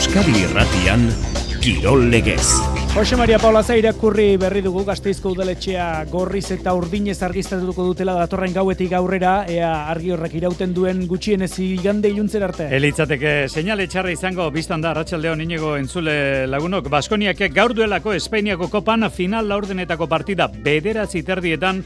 Euskadi Irratian Kirol Legez. Jose Maria Paula Zaira kurri berri dugu gazteizko udaletxea gorriz eta urdinez argiztatuko dutela datorren gauetik aurrera, ea argi horrek irauten duen gutxienez igande iluntzen arte. Elitzateke, seinale txarra izango biztan da Ratxaldeon inigo entzule lagunok. Baskoniak gaur duelako Espainiako kopan final laurdenetako partida bederatzi terdietan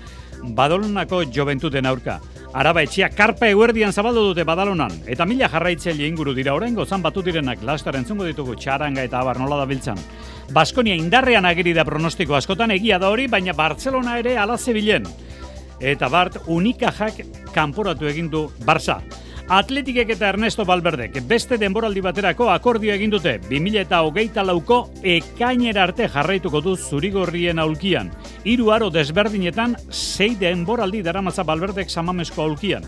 badolonako joventuten aurka. Araba etxia karpa eguerdian zabaldu dute badalonan, eta mila jarraitzaile inguru dira orain gozan batu direnak lastar entzungo ditugu txaranga eta abar nola da biltzan. Baskonia indarrean agiri da pronostiko askotan egia da hori, baina Barcelona ere ala zebilen. Eta Bart unikajak kanporatu egin du Barça. Atletikek eta Ernesto Balberdek beste denboraldi baterako akordio egin dute 2000 eta hogeita lauko ekainera arte jarraituko du zurigorrien aulkian. Hiru aro desberdinetan sei denboraldi daramaza Balberdek samamesko aulkian.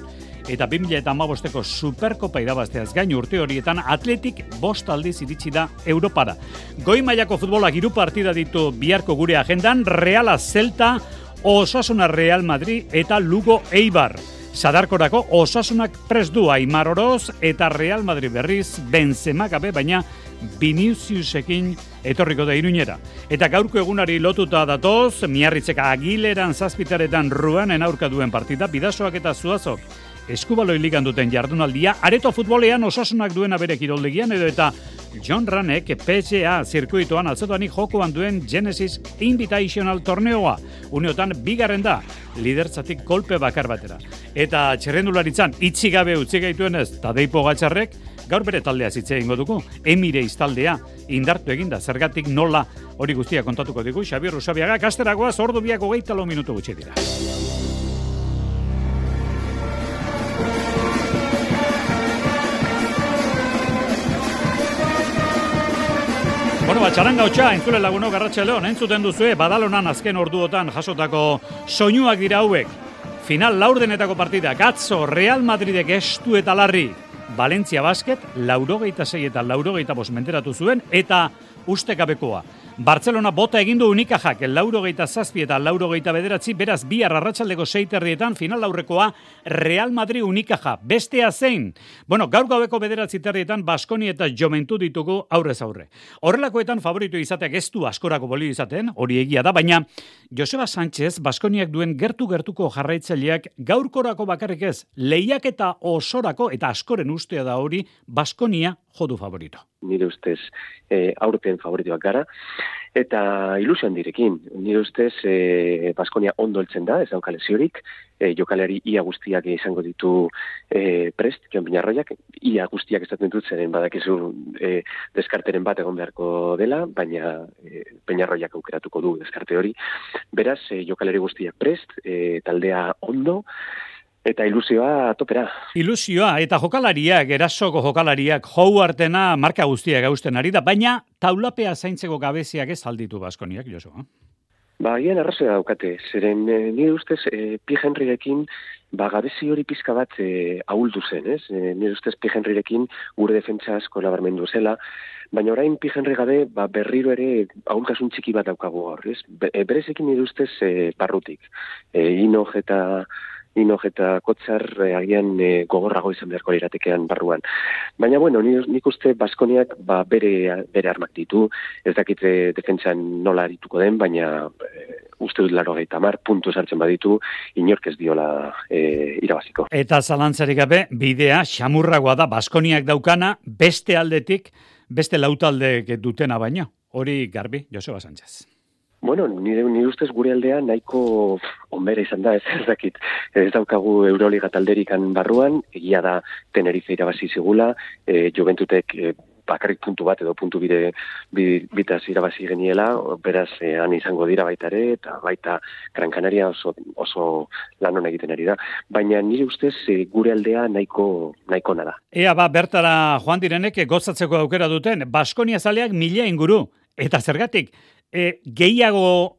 Eta 2000 eta amabosteko superkopa irabazteaz gain urte horietan atletik bost aldiz iritsi da Europara. Goi mailako futbolak hiru partida ditu biharko gure agendan, Reala Celta, Osasuna Real Madrid eta Lugo Eibar. Sadarkorako osasunak pres du Aimar Oroz eta Real Madrid berriz Benzema gabe baina Viniciusekin etorriko da iruñera. Eta gaurko egunari lotuta datoz, miarritzeka agileran zazpitaretan ruanen aurka duen partida, bidasoak eta zuazok eskubaloi ligan duten jardunaldia, areto futbolean osasunak duena bere kiroldegian edo eta John Ranek PGA zirkuitoan altzatuanik jokoan duen Genesis Invitational torneoa. Uneotan bigarren da, lidertzatik kolpe bakar batera. Eta txerrendularitzan itxi gabe utzi gaituen ez, Tadeipo Gatxarrek, gaur bere taldea zitze egingo dugu, emire iztaldea, indartu eginda, zergatik nola hori guztia kontatuko dugu, Xabier Rusabiaga, kasteragoa, zordu biako gehieta minutu gutxi dira. Txaranga hotxa, entzule laguno garratxe leon, entzuten duzue, badalonan azken orduotan jasotako soinuak dira hauek. Final laurdenetako partida, Gatzo, Real Madridek estu eta larri, Valencia Basket, laurogeita zei eta laurogeita bos menteratu zuen, eta ustekabekoa. Barcelona bota egin du unikajak, lauro geita zazpi eta lauro geita bederatzi, beraz bi arratxaldeko seiterrietan final aurrekoa Real Madrid unikaja. Bestea zein? Bueno, gaur gaueko bederatzi terrietan Baskoni eta Jomentu ditugu aurrez aurre. Horrelakoetan favorito izateak ez du askorako boli izaten, hori egia da, baina Joseba Sánchez Baskoniak duen gertu-gertuko jarraitzaileak gaurkorako bakarrik ez, lehiak eta osorako eta askoren ustea da hori Baskonia jodu favorito. Nire ustez e, aurten favoritoak gara, eta ilusioan direkin. Nire ustez e, Baskonia ondo eltzen da, ez dauka lesiorik, e, jokalari ia guztiak izango ditu e, prest, joan binarroiak, ia guztiak ez dut zeren badakizu e, deskarteren bat egon beharko dela, baina e, binarroiak aukeratuko du deskarte hori. Beraz, e, jokalari guztiak prest, e, taldea ondo, Eta ilusioa topera. Ilusioa eta jokalariak, erasoko jokalariak, artena marka guztiak gausten ari da, baina taulapea zaintzeko gabeziak ez alditu Baskoniak, Josu. Eh? Ba, hien arrazoa daukate, zeren e, nire ustez, e, Pi Henryrekin, ba, gabezi hori pizka bat e, ahuldu zen, ez? E, nire ustez, Pi Henryrekin gure defentsa asko labarmendu zela, baina orain Pi Henry gabe, ba, berriro ere ahultasun txiki bat daukagu hor, ez? Be, e, berezekin nire ustez, e, parrutik. E, Inoj eta inoj eta kotzar eh, agian eh, gogorrago izan beharko iratekean barruan. Baina bueno, nik uste Baskoniak ba, bere, bere armak ditu, ez dakite eh, defentsan nola arituko den, baina uste dut laro gaita mar, puntu sartzen baditu, inork ez diola irabaziko. Eta zalantzarik gabe, bidea, xamurragoa da, Baskoniak daukana, beste aldetik, beste lautalde dutena baino. Hori garbi, Joseba Sánchez. Bueno, nire, nire ustez gure aldea nahiko onbera izan da, ez, ez dakit. Ez daukagu Euroliga talderikan barruan, egia da Tenerife irabazi zigula, e, Juventutek e, bakarrik puntu bat edo puntu bide bitaz irabazi geniela, beraz e, han izango dira baita ere, eta baita Gran Canaria oso, oso lan egiten ari da. Baina nire ustez e, gure aldea nahiko, nahiko nada. Ea ba, bertara joan direnek gozatzeko aukera duten, Baskonia zaleak mila inguru, eta zergatik, e, gehiago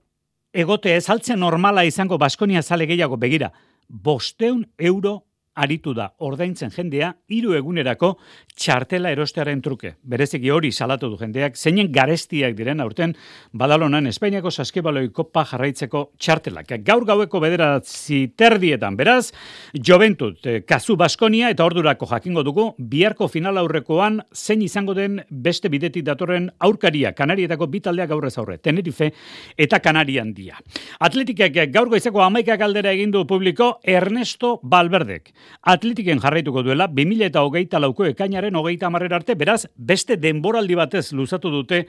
egote ez normala izango Baskonia zale gehiago begira. Bosteun euro aritu da ordaintzen jendea hiru egunerako txartela erostearen truke. Bereziki hori salatu du jendeak, zeinen garestiak diren aurten badalonan Espainiako saskibaloi kopa jarraitzeko txartelak. Gaur gaueko bederatzi terdietan, beraz, joventut, eh, kazu Baskonia eta ordurako jakingo dugu, biharko final aurrekoan zein izango den beste bidetik datorren aurkaria, Kanarietako bitaldeak aurrez aurre, Tenerife eta Kanarian dia. Atletikek gaur goizeko amaika galdera egindu publiko Ernesto Balberdek. Atletiken jarraituko duela 2000 eta hogeita lauko ekainaren hogeita amarrer arte, beraz, beste denboraldi batez luzatu dute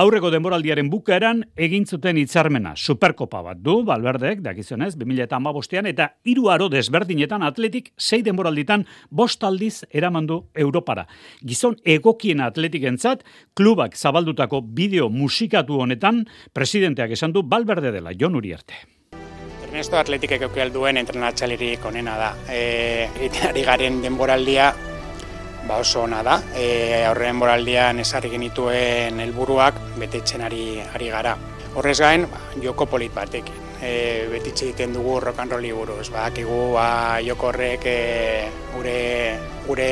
aurreko denboraldiaren bukaeran egin zuten hitzarmena. Superkopa bat du, Balberdek, dakizionez, 2000 eta amabostean, eta hiru aro desberdinetan atletik sei denboralditan bost aldiz eramandu Europara. Gizon egokien atletik entzat, klubak zabaldutako bideo musikatu honetan, presidenteak esan du Balberde dela, Jon Uriarte. Ernesto Atletikek eukel duen entrenatxalirik onena da. E, egiten ari garen denboraldia ba oso ona da. E, aurre denboraldian esarri genituen helburuak betetzen ari, ari gara. Horrez gain, ba, joko polit batekin. E, betitxe egiten dugu rock and rolli buruz. Ba, ba, joko horrek e, gure, gure,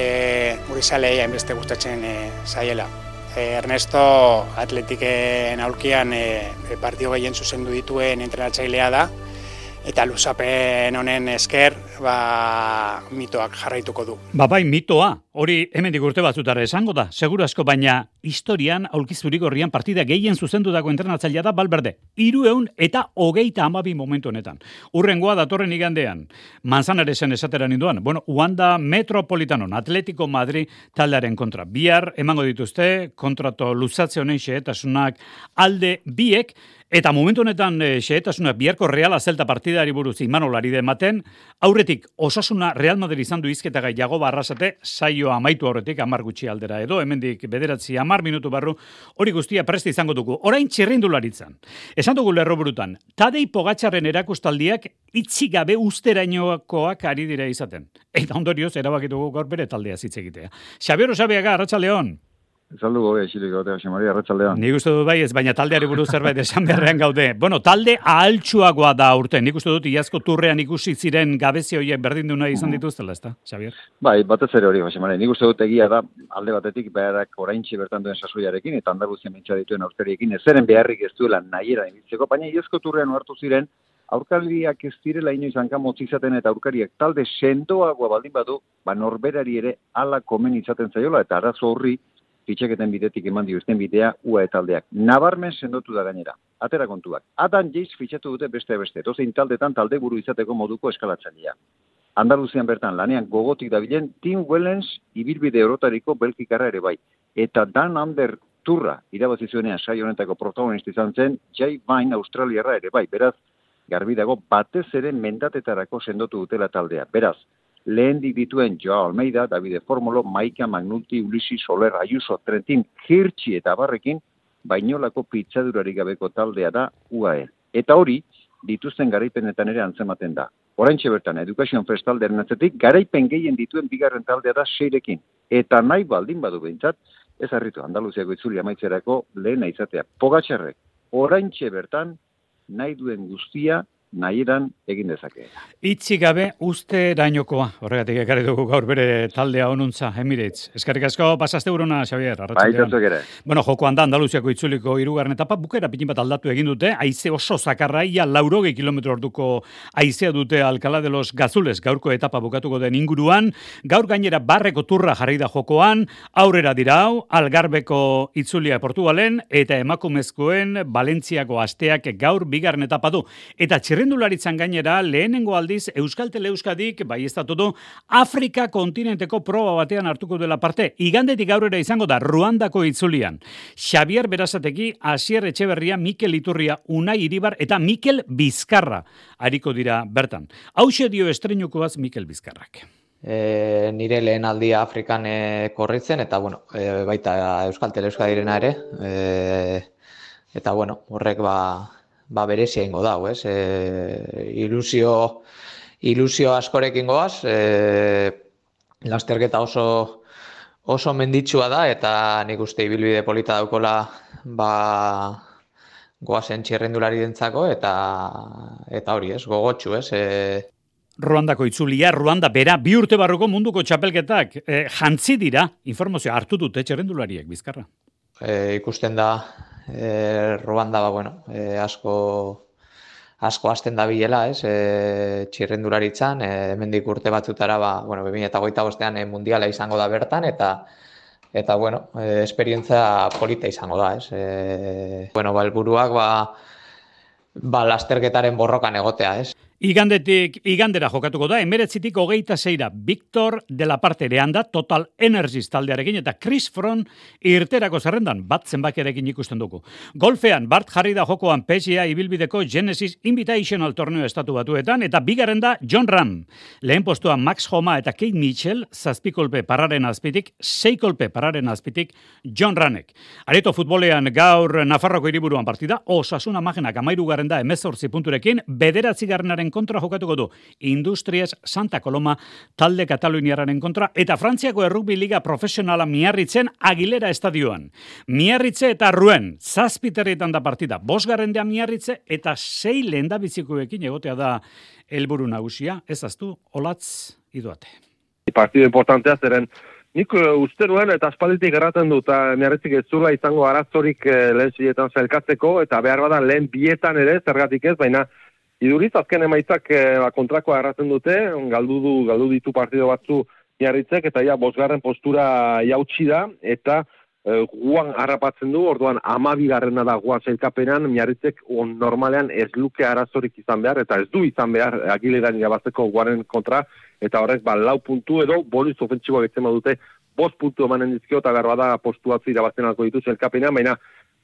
gure salei hainbeste gustatzen e, zaiela. E, Ernesto Atletiken aulkian e, partio gehien zuzendu dituen entrenatzailea da, eta luzapen honen esker ba, mitoak jarraituko du. Ba bai, mitoa, hori hemen digurte batzutara esango da, seguru asko, baina historian aulkizurik horrian partida gehien zuzendu dago entrenatzailea da balberde. Iru eun eta hogeita amabi momentu honetan. Urrengoa datorren igandean, manzanaresen esateran induan, bueno, Uanda Metropolitanon, Atletico Madrid taldearen kontra. Bihar emango dituzte, kontrato luzatze honen xeetasunak alde biek, Eta momentu honetan e, xehetasuna biharko Reala Zelta partidari buruz imanolari ematen, aurretik osasuna Real Madrid izan du izketa gai jago barrasate, saio amaitu horretik amar gutxi aldera edo, hemendik bederatzi amar minutu barru, hori guztia presti izango dugu. Orain txirrindularitzan. Esan dugu lerro burutan, tadei pogatxarren erakustaldiak itxi gabe usterainoakoak ari dira izaten. Eta ondorioz, erabakitugu gaur bere taldea zitzegitea. Xabiero Xabiaga, Arratxa León. Zaldu gobe, xilik gote, Jose Maria, arratzaldean. Nik uste dut bai ez, baina taldeari buruz zerbait esan beharrean gaude. Bueno, talde ahaltsuagoa da urte. Nik uste dut iazko turrean ikusi ziren gabezi horiek berdin duna izan mm. dituztela, ezta, Xavier? Bai, batez ere hori, Jose Maria. Nik uste dut egia da, alde batetik beharak oraintxe bertan duen sasoiarekin, eta andaluzien mintza dituen aurteriekin, ezeren beharrik ez duela nahiera emitzeko, baina iazko turrean hartu ziren, aurkariak ez direla inoiz hankamotz izaten eta aurkariak talde sendoagoa baldin badu, ba norberari ere ala komen izaten zaiola, eta arazo horri, fitxeketen bidetik eman diuzten bidea ua etaldeak. Nabarmen sendotu da gainera. Atera kontuak. Adan jeiz fitxatu dute beste beste. Dozein taldetan talde buru izateko moduko eskalatzailea. Andaluzian bertan lanean gogotik dabilen Tim Wellens ibilbide orotariko belkikarra ere bai. Eta Dan Ander Turra irabazi zuenean sai honetako protagonista izan zen Jay Vine Australiarra ere bai. Beraz, garbi dago batez ere mendatetarako sendotu dutela taldea. Beraz, lehen dituen Joa Almeida, Davide Formulo, Maika Magnuti, Ulisi Soler, Ayuso, Trentin, Hirtxi eta Barrekin, bainolako pitzadurari gabeko taldea da UAE. Eta hori, dituzten garaipenetan ere antzematen da. Orain bertan, Education Festalderen atzetik, garaipen gehien dituen bigarren taldea da seirekin. Eta nahi baldin badu behintzat, ez harritu, Andaluziako itzuli amaitzerako lehena izatea. Pogatxarrek, orain bertan, nahi duen guztia, nahieran egin dezake. Itzi gabe uste dainokoa, horregatik ekarri dugu gaur bere taldea onuntza, Emirates. Eskarrik asko, pasazte urona, Xavier. Bai, bueno, joko handa Andaluziako itzuliko irugarren etapa, bukera pitin bat aldatu egin dute, aize oso zakarraia, laurogei kilometro orduko aizea dute Alcala de los Gazules, gaurko etapa bukatuko den inguruan, gaur gainera barreko turra jarri da jokoan, aurrera dira hau, algarbeko itzulia Portugalen, eta emakumezkoen Valentziako asteak gaur bigarren etapa du. Eta txirri txirrindularitzan gainera lehenengo aldiz Euskal Teleuskadik bai ez du Afrika kontinenteko proba batean hartuko dela parte. Igandetik aurrera izango da Ruandako itzulian. Xavier Berazateki, Asier Etxeberria, Mikel Iturria, Unai Iribar eta Mikel Bizkarra hariko dira bertan. Hau dio estreinukoaz Mikel Bizkarrak. E, nire lehen aldia Afrikan e, korritzen, eta bueno, e, baita Euskal Teleuskadirena ere, e, eta bueno, horrek ba, ba berezia ingo dau, ez? E, ilusio, ilusio askorekin goaz, e, lasterketa oso, oso menditsua da, eta nik uste ibilbide polita daukola, ba, goazen txirrendulari dentzako, eta, eta hori, ez? Gogotxu, ez? E, Ruandako itzulia, Ruanda bera, bi urte barruko munduko txapelketak, e, jantzi dira, informazioa hartu dute txerrendulariek, bizkarra. E, ikusten da, e, Ruanda, ba, bueno, e, asko, asko hasten da bilela, ez, e, txirrendularitzan, e, hemendik urte batzutara, ba, bueno, 2008 bostean e, mundiala izango da bertan, eta eta, bueno, e, esperientza polita izango da, ez. E, bueno, ba, elburuak, ba, ba, lasterketaren borrokan egotea, ez. Igandetik, igandera jokatuko da, emeretzitik hogeita zeira, Victor de la parte da, Total Energies taldearekin, eta Chris Fron irterako zerrendan, bat zenbakiarekin ikusten dugu. Golfean, Bart jarri da jokoan PGA ibilbideko Genesis Invitational torneo estatu batuetan, eta bigarren da John Ram. Lehen postuan Max Homa eta Kate Mitchell, zazpikolpe pararen azpitik, seikolpe pararen azpitik, John Ranek. Areto futbolean gaur Nafarroko hiriburuan partida, osasuna magenak amairu garen da emezortzi punturekin, bederatzi garnaren kontra jokatuko du Industries Santa Coloma talde Kataluniararen kontra eta Frantziako errugbi liga profesionala miarritzen Aguilera estadioan. Miarritze eta Ruen, zazpiterrietan da partida, bosgarren dea miarritze eta sei lehen da egotea da helburu nagusia, ez aztu, olatz iduate. Partido importantea zeren Nik uh, uste nuen eta aspalditik erraten dut, miarritzik ez zula izango arazorik uh, lehen zietan zelkatzeko, eta behar bada lehen bietan ere, zergatik ez, baina Iduriz, azken emaitzak e, kontrakoa erraten dute, galdu, du, galdu ditu partido batzu miarritzek, eta ja, bosgarren postura jautsi da, eta e, guan harrapatzen du, orduan amabigarrena da guan zelkapenan, miarritzek on, normalean ez luke arazorik izan behar, eta ez du izan behar agileran irabazteko guaren kontra, eta horrek ba, lau puntu edo bonus ofentsiboa betzen dute, bost puntu emanen dizkio, eta garba da postu batzu irabazten alko ditu zelkapenan, baina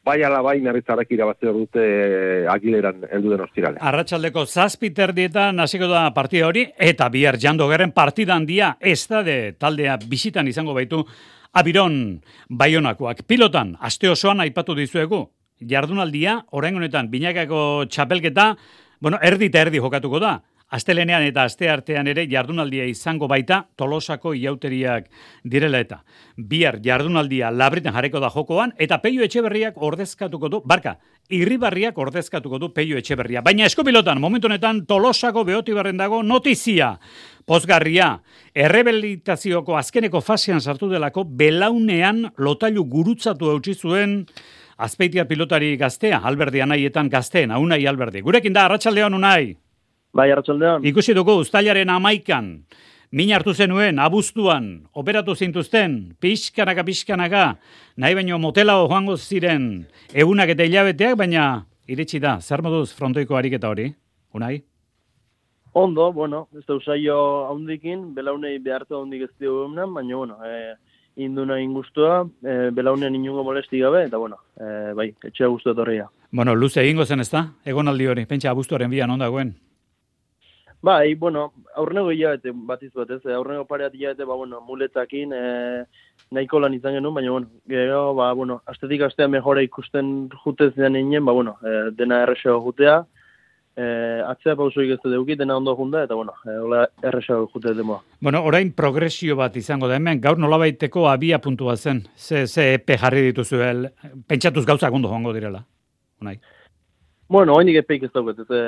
bai ala bai narritzarek irabazte dute eh, agileran heldu den ostirale. Arratxaldeko zazpiter dietan hasiko da partida hori, eta bihar jando geren partidan dia, ez da de taldea bisitan izango baitu, abiron baionakoak. Pilotan, aste osoan aipatu dizuegu, jardunaldia, orain honetan, binakako txapelketa, bueno, erdi eta erdi jokatuko da. Astelenean eta aste artean ere jardunaldia izango baita tolosako iauteriak direla eta. Bihar jardunaldia labriten jarreko da jokoan eta peio etxeberriak ordezkatuko du, barka, irribarriak ordezkatuko du peio etxeberria. Baina eskopilotan, momentu honetan tolosako behoti barren dago notizia. Pozgarria, errebelitazioko azkeneko fasean sartu delako belaunean lotailu gurutzatu eutxi zuen azpeitia pilotari gaztea, alberdi anaietan gazteen, haunai alberdi. Gurekin da, arratsaldean unai. Bai, hartzaldean. Ikusi dugu, ustailaren amaikan, min hartu zenuen, abuztuan, operatu zintuzten, pixkanaka, pixkanaka, nahi baino motela joango ziren, egunak eta hilabeteak, baina iritsi da, zer moduz frontoiko ariketa hori, unai? Ondo, bueno, ez da usaio haundikin, belaunei behartu haundik ez dugu baina, bueno, e, induna ingustua, e, belaunean inungo molesti gabe, eta, bueno, e, bai, etxea guztu etorria. Bueno, luze egingo zen ez da, egon aldi hori, pentsa abuztuaren bian ondagoen. Bai, bueno, aurrego hilabete batiz bat ez, aurrego pareat hilabete, ba, bueno, muletakin e, nahiko lan izan genuen, baina, bueno, gero, ba, bueno, astetik astea mejora ikusten jutez den inen, ba, bueno, e, dena errexeo jutea, e, atzea pausoik ez dugu, dena ondo junda, eta, bueno, e, hola errexeo jute demoa. Bueno, orain progresio bat izango da hemen, gaur nolabaiteko abia puntua zen, ze, ze epe jarri dituzu, el, pentsatuz gauzak ondo joango direla, unai. Bueno, hain epeik ez dauket, ez, e,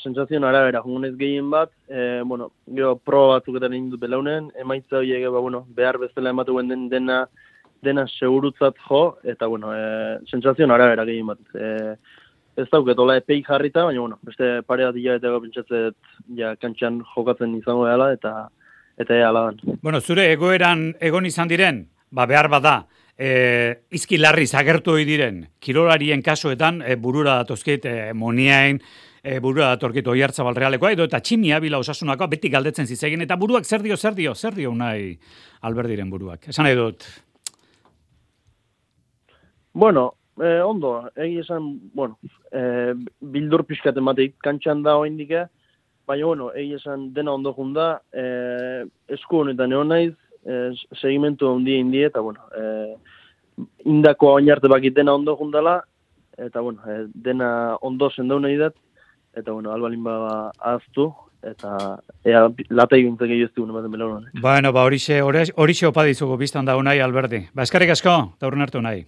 sensazioan arabera, jongunez gehien bat, e, bueno, gero proba batzuketan egin dut belaunen, emaitza horiek, ba, bueno, behar bezala ematu den dena, dena segurutzat jo, eta, bueno, e, sensazioan arabera gehien bat. E, ez dauket, hola epeik jarrita, baina, bueno, beste pare bat eta pentsatzet, ja, kantxan jokatzen izango dela, eta, eta ea. Bueno, zure egoeran egon izan diren, ba, behar bada, e, izki larri zagertu diren, kirolarien kasuetan e, burura datozkit e, moniain, e, burura datorkit oi hartza edo eta tximia bila osasunako beti galdetzen zizegin, eta buruak zer dio, zer dio, zer dio nahi alberdiren buruak. Esan nahi dut? Bueno, eh, ondo, egi esan, bueno, eh, bildur pixkaten bateik kantxan da hoa indike, baina, bueno, egi esan dena ondo junda, eh, esku honetan egon naiz, eh, segimentu handia indi eta bueno, eh, indako oinarte bakitena ondo jundala eta bueno, eh, dena ondo sendau nahi dat eta bueno, albalin ba aztu eta ea lata egintzen gehiago ez dugun ematen bela Bueno, ba horixe, horixe opa dizugu biztan da unai alberdi. Ba eskarrik asko, da hartu nahi.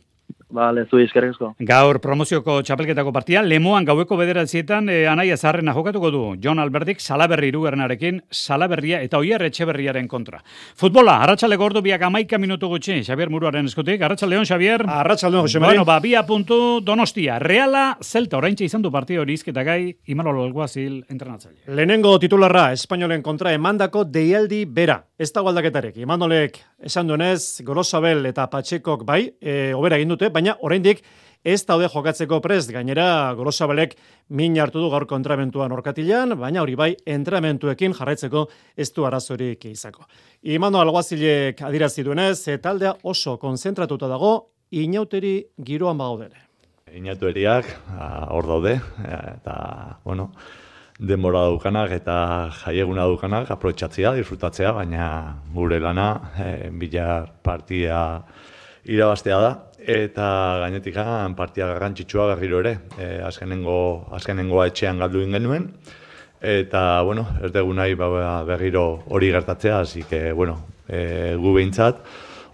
Bale, zu eskerrik asko. Gaur promozioko txapelketako partia, lemoan gaueko bederatzietan e, anaia zaharrena jokatuko du Jon Alberdik salaberri irugarrenarekin salaberria eta oier etxeberriaren kontra. Futbola, arratsalde gordu biak amaika minutu gutxi, Xavier Muruaren eskutik. Arratxaldeon, Xavier. Arratxaldeon, Jose Mari. Bueno, ba, bia puntu Donostia. Reala, Zelta, oraintxe izan du partio hori izketa gai, Imanol Alguazil entrenatzaile. Lehenengo titularra Espainolen kontra emandako deialdi bera. Ez dago aldaketarek. Imanolek esan duenez, Golosabel eta Patxekok bai, e, obera egin dute, baina oraindik ez daude jokatzeko prest. Gainera, Golosabelek min hartu du gaur kontramentuan orkatilan, baina hori bai, entramentuekin jarraitzeko ez du arazorik izako. Imano Alguazilek adirazi duenez, e, taldea oso konzentratuta dago, inauteri giroan bagaudere. Inatu eriak, hor daude, eta, bueno, denbora daukanak eta jaieguna daukanak aprotxatzea, disfrutatzea, baina gure lana, e, bila partia irabaztea da, eta gainetik gan partia garrantzitsua berriro ere, e, azkenengo, azkenengoa etxean galdu genuen, eta, bueno, ez dugu nahi ba, berriro hori gertatzea, hasi que, bueno, e, gu behintzat,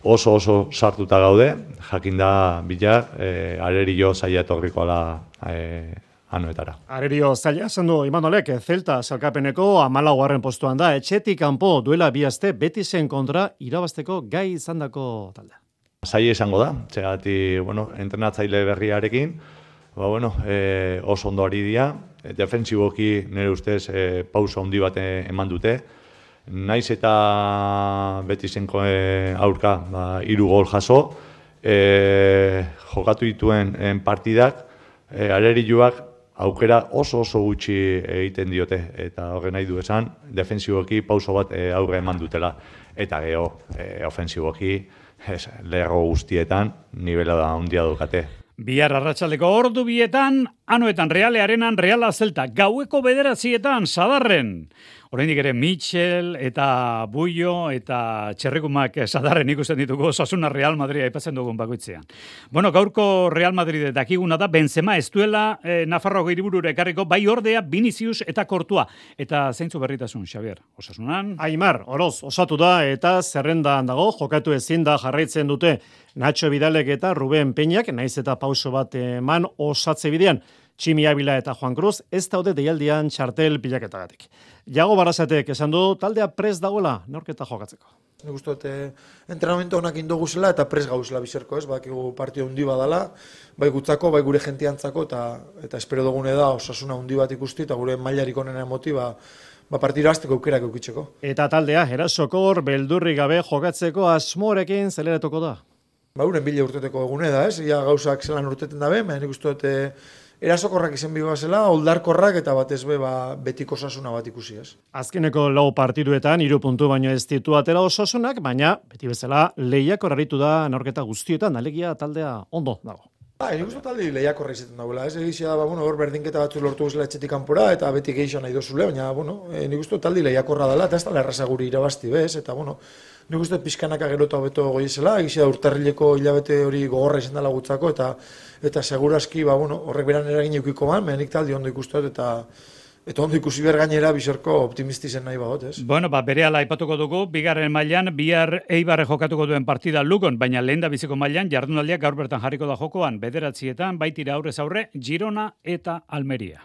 oso oso sartuta gaude, jakin da bilar, e, arerio zaila etorrikoala e, anoetara. Arerio zaila esan du Imanolek, Zelta salkapeneko amalagoaren postuan da, etxetik kanpo duela bihazte beti zen kontra irabazteko gai izandako talda. Zaila izango da, txegati, bueno, entrenatzaile berriarekin, ba, bueno, e, oso ondo ari dia, defensiboki nire ustez e, pausa handi bat eman dute, naiz eta beti zenko e, aurka ba, iru gol jaso, e, jokatu dituen en partidak, e, alerioak aukera oso oso gutxi egiten diote, eta horre nahi du esan, defensiboki pauso bat e, aurre eman dutela, eta geho, e, ofensiboki, ez, lerro guztietan, nivela da handia dukate. Bihar arratsaldeko ordu bietan, anoetan realearenan reala zelta, gaueko bederazietan, sadarren. Oraindik ere Mitchell eta Buio eta Txerrikumak sadarren ikusten ditugu Osasuna Real Madrid aipatzen dugun bakoitzean. Bueno, gaurko Real Madrid dakiguna da Benzema ez duela eh, Nafarro hiriburura ekarriko bai ordea Vinicius eta Kortua eta zeintzu berritasun Xavier. Osasunan Aimar Oroz osatu da eta zerrendan dago jokatu ezin da jarraitzen dute Nacho Vidalek eta Ruben Peñak naiz eta pauso bat eman osatze bidean. Tximi Abila eta Juan Cruz ez daude deialdian txartel pilaketagatik. Jago Barazatek esan du taldea pres dagoela norketa jokatzeko. Nik uste dut entrenamentu honak indogu zela eta pres gauzela bizerko ez, bakigu partio hundi badala, bai gutzako, bai gure jentiantzako eta eta espero dugune da osasuna hundi bat ikusti eta gure mailarik onena motiva ba partira hasteko aukerak eukitzeko. Eta taldea erasokor beldurri gabe jokatzeko asmorekin zeleratuko da. Ba, uren bile urteteko egune da, ez? Ia gauzak zelan urteten dabe, baina nik uste dut erasokorrak izan biba zela, oldarkorrak eta batez be ba, betiko sasuna bat ikusi ez. Azkeneko lau partiduetan, iru puntu baino ez ditu atera osasunak, baina beti bezala lehiak horaritu da norketa guztietan, alegia taldea ondo dago. Ba, nik uste talde lehiak horra izaten dagoela, ez egizia ba, bueno, hor berdinketa batzu lortu guzela etxetik kanpora, eta beti gehiago nahi dozule, baina, bueno, e, nik uste talde lehiak horra dela, eta ez da erraza guri irabazti bez, eta, bueno, nik uste pizkanaka gero eta beto goizela, egizia urtarrileko hilabete hori gogorra izan dela gutzako, eta eta segurazki ba, bueno, horrek beran eragin eukiko man, mehanik taldi ondo ikustot eta Eta ondo ikusi behar gainera bizorko optimistizen nahi bagot, ez? Bueno, ba, bere ala ipatuko dugu, bigarren mailan bihar eibarre jokatuko duen partida lugon, baina lehen da biziko mailan jardunaldiak gaur bertan jarriko da jokoan, bederatzietan, baitira aurrez aurre, Girona eta Almeria.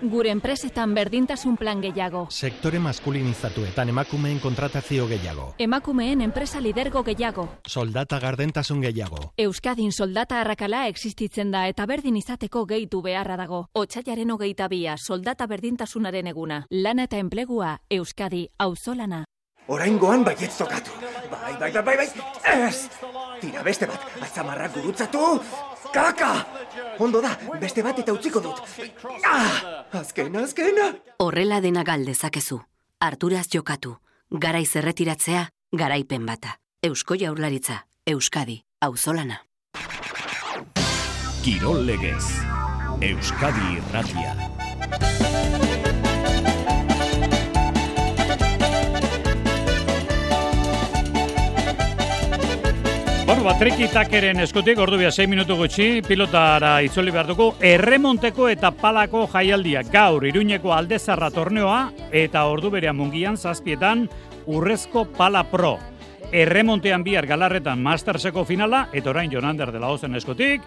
Gure enpresetan berdintasun plan gehiago. Sektore maskulinizatuetan emakumeen kontratazio gehiago. Emakumeen enpresa lidergo gehiago. Soldata gardentasun gehiago. Euskadin soldata arrakala existitzen da eta berdin izateko gehitu beharra dago. Otsaiaren hogeita bia, soldata berdintasunaren eguna. Lana eta enplegua, Euskadi, auzolana. Oraingoan baiet zokatu. Bai, bai, bai, bai, bai, ez! Tira beste bat, atzamarrak gurutzatu! Kaka! Ondo da, beste bat eta utziko dut. Ah! Azkena, azkena! Horrela dena galdezakezu. Arturaz jokatu. Garaiz erretiratzea, garaipen bata. Eusko jaurlaritza, Euskadi, auzolana. Kirol legez. Euskadi Irratia. Bueno, batriki takeren eskutik, ordu bia 6 minutu gutxi, pilotara itzoli behar dugu, erremonteko eta palako jaialdia gaur iruñeko aldezarra torneoa eta ordu berean mungian zazpietan urrezko pala pro. Erremontean bihar galarretan masterseko finala, eta orain Jonander de la Ozen eskutik,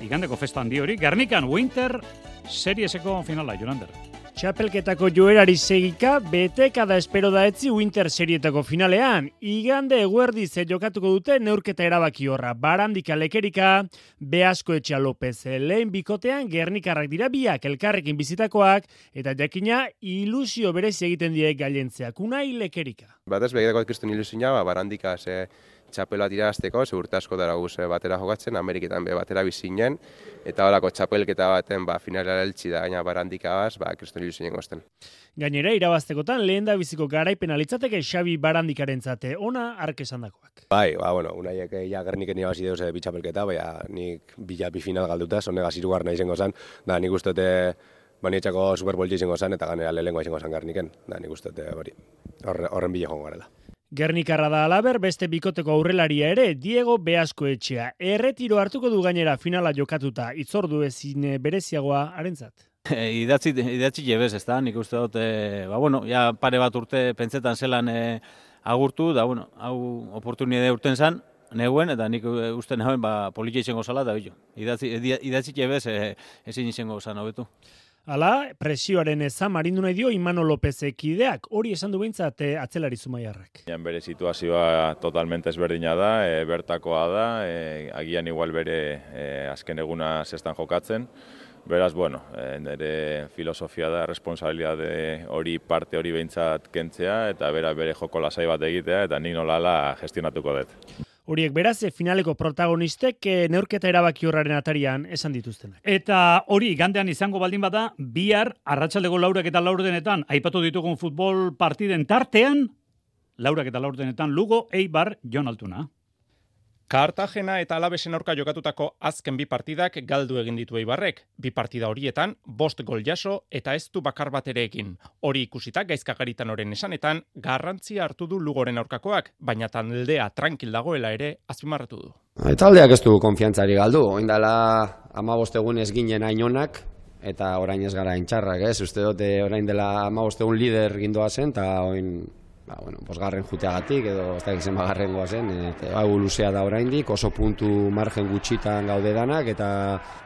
igandeko festa handi hori, Garnikan Winter serieseko finala, Jonander. Txapelketako joerari segika, beteka da espero da etzi Winter serietako finalean. Igande eguerdi ze jokatuko dute neurketa erabaki horra. Barandika lekerika, Beasko etxea Lopez. Lehen bikotean gernikarrak dira biak elkarrekin bizitakoak, eta jakina ilusio berez egiten die gailentzeak. Unai lekerika. Batez begirako kriston ilusioa, ba, barandika ze txapel bat irazteko, ze urte asko dara guz batera jokatzen, Ameriketan be batera bizinen, eta horako txapelketa baten ba, finalera eltsi da gaina barandika baz, ba, kriston ilusioen gozten. Gainera, irabaztekotan lehen da biziko garaipena litzateke Xabi barandikaren zate, ona ark esandakoak. Bai, ba, bueno, unaiek ja gerniken irabazi deuz bi txapelketa, baina nik bila bi final galduta, zonegaz irugarna izango zen, da nik ustote ba, nietxako Super Bowl izango zen, eta ganera lehenkoa izango zen garniken, da nik ustote hori, horre, horren bila joan garela. Gernikarra da alaber beste bikoteko aurrelaria ere Diego Beasko etxea. Erretiro hartuko du gainera finala jokatuta, itzordu ezin bereziagoa arentzat. idatzi, idatzi jebez, ez da, nik uste dut, e, ba, bueno, ja pare bat urte pentsetan zelan e, agurtu, da, bueno, hau oportunide urten zan, neguen, eta nik uste nahoen, ba, politia izango zala, da, billo. Idatzi, idatzi jebez, e, ezin izango zan hobetu. Hala, presioaren eza marindu nahi dio Imano López ekideak, hori esan du behintzat atzelari zumaiarrak. Bere situazioa totalmente ezberdina da, e, bertakoa da, e, agian igual bere e, azken eguna zestan jokatzen, Beraz, bueno, nire filosofia da, responsabilitate hori parte hori behintzat kentzea, eta bera bere joko lasai bat egitea, eta ni nolala gestionatuko dut. Horiek beraz, finaleko protagonistek neurketa erabaki horraren atarian esan dituztenak. Eta hori, gandean izango baldin bada, bihar, arratsaldeko laurak eta laurdenetan, aipatu ditugun futbol partiden tartean, laurak eta laurdenetan, Lugo, Eibar, Jon Altuna. Kartagena eta Alabesen aurka jokatutako azken bi partidak galdu egin ditu Eibarrek. Bi partida horietan, bost gol jaso eta ez du bakar bat ere egin. Hori ikusita gaizkagaritan oren esanetan, garrantzia hartu du lugoren aurkakoak, baina taldea tranquil dagoela ere azpimarratu du. Taldeak ez du konfiantzari galdu, oindala amabost egun ez ginen ainonak, eta orain ez gara intxarrak, ez? Uste dute orain dela amabost egun lider gindoa zen, eta orain ba, bueno, bosgarren juteagatik edo ez da zen bagarren goazen, eta hau luzea da oraindik, oso puntu margen gutxitan gaude danak, eta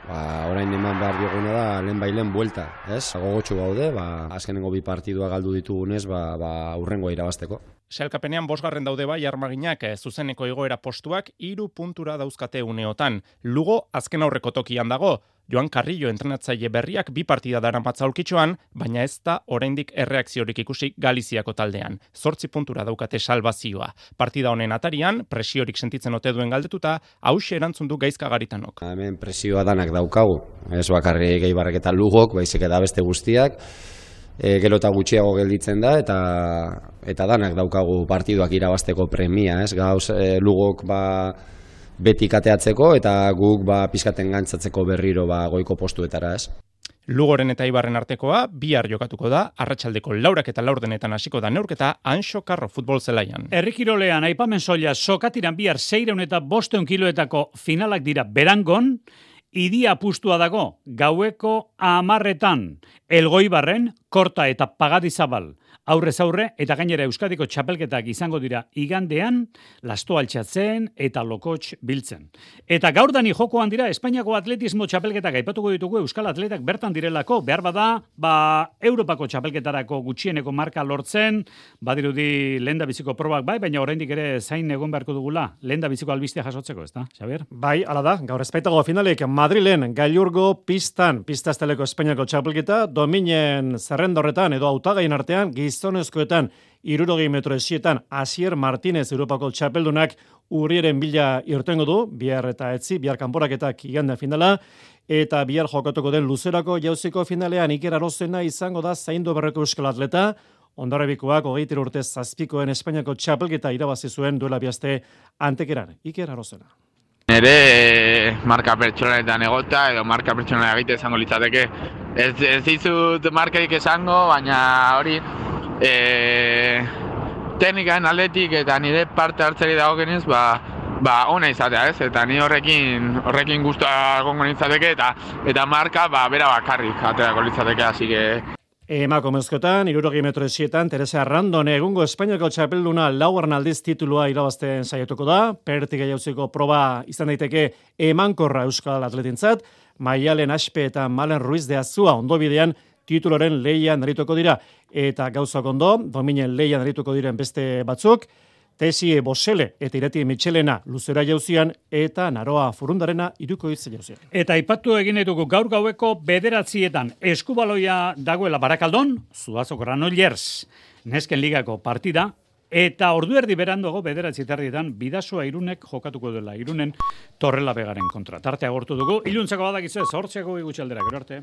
ba, orain eman behar dioguna da lehen bailen buelta, ez? Gogotxu gaude, ba, azkenengo bi partidua galdu ditugunez, ba, ba, urrengo irabazteko. Selkapenean bosgarren daude bai armaginak zuzeneko igoera postuak hiru puntura dauzkate uneotan. Lugo azken aurreko tokian dago. Joan Carrillo entrenatzaile berriak bi partida dara matzaulkitxoan, baina ez da oraindik erreakziorik ikusi Galiziako taldean. Zortzi puntura daukate salvazioa. Partida honen atarian, presiorik sentitzen ote duen galdetuta, hause erantzun du gaizkagaritanok. Hemen presioa danak daukagu. Ez bakarri gehibarrek eta lugok, baizik eta beste guztiak e, gero eta gutxiago gelditzen da eta eta danak daukagu partiduak irabasteko premia, ez? Gauz e, lugok ba beti kateatzeko eta guk ba pizkaten gantzatzeko berriro ba goiko postuetara, ez? Lugoren eta Ibarren artekoa bihar jokatuko da, arratsaldeko laurak eta laurdenetan hasiko da neurketa Anxo Karro futbol zelaian. Errikirolean aipamen soila sokatiran bihar 600 eta 500 kiloetako finalak dira berangon, idia apustua dago gaueko amarretan elgoibarren, korta eta pagadizabal aurrez aurre eta gainera Euskadiko txapelketak izango dira igandean, lasto altxatzen eta lokotx biltzen. Eta gaur dani jokoan dira Espainiako atletismo txapelketak aipatuko ditugu Euskal Atletak bertan direlako, behar bada, ba, Europako txapelketarako gutxieneko marka lortzen, badirudi lenda biziko probak bai, baina oraindik ere zain egon beharko dugula, lenda biziko albistia jasotzeko, ezta, Xavier? Bai, ala da, gaur espaitago finalik, Madrilen, gailurgo pistan, pistazteleko Espainiako txapelketa, dominen zerrendorretan edo autagain artean, gizonezkoetan irurogei metro esietan Asier Martinez Europako txapeldunak urrieren bila irtengo du, bihar eta etzi, bihar kanporaketak igande finala, eta bihar jokatuko den luzerako jauziko finalean Iker Arozena izango da zaindu berreko euskal atleta, Ondarribikoak hogeiter urte zazpikoen Espainiako txapelketa irabazi zuen duela bihazte antekeran. Iker Arozena. Ere e, marka pertsonaletan egota edo marka pertsonalea egite izango litzateke. Ez, ez dizut markaik esango, baina hori e, teknikaen aldetik eta nire parte hartzeri dagokenez, ba, ba ona izatea, ez? Eta ni horrekin horrekin gustoa egongo litzateke eta eta marka ba bera bakarrik aterako litzateke, hasi que Emakumezkoetan, irurogi metro esietan, Teresa Randon egungo Espainiako txapelduna laugarren aldiz titulua irabazten saiatuko da, pertik jauziko proba izan daiteke emankorra Euskal Atletintzat, Maialen Aspe eta Malen Ruiz de Azua ondobidean tituloren leian narituko dira, eta gauzak ondo, dominen leian narituko diren beste batzuk, Tesi Bosele eta Irati Michelena luzera jauzian eta Naroa Furundarena iruko izan jauzian. Eta ipatu egin ditugu gaur gaueko bederatzietan eskubaloia dagoela barakaldon, zuazo granollers, nesken ligako partida, eta ordu erdi berandogo bederatzi terrietan bidasua irunek jokatuko dela irunen torrela begaren kontra. Tarte agortu dugu, iluntzako badakizue, zortziako gutxaldera, gero arte.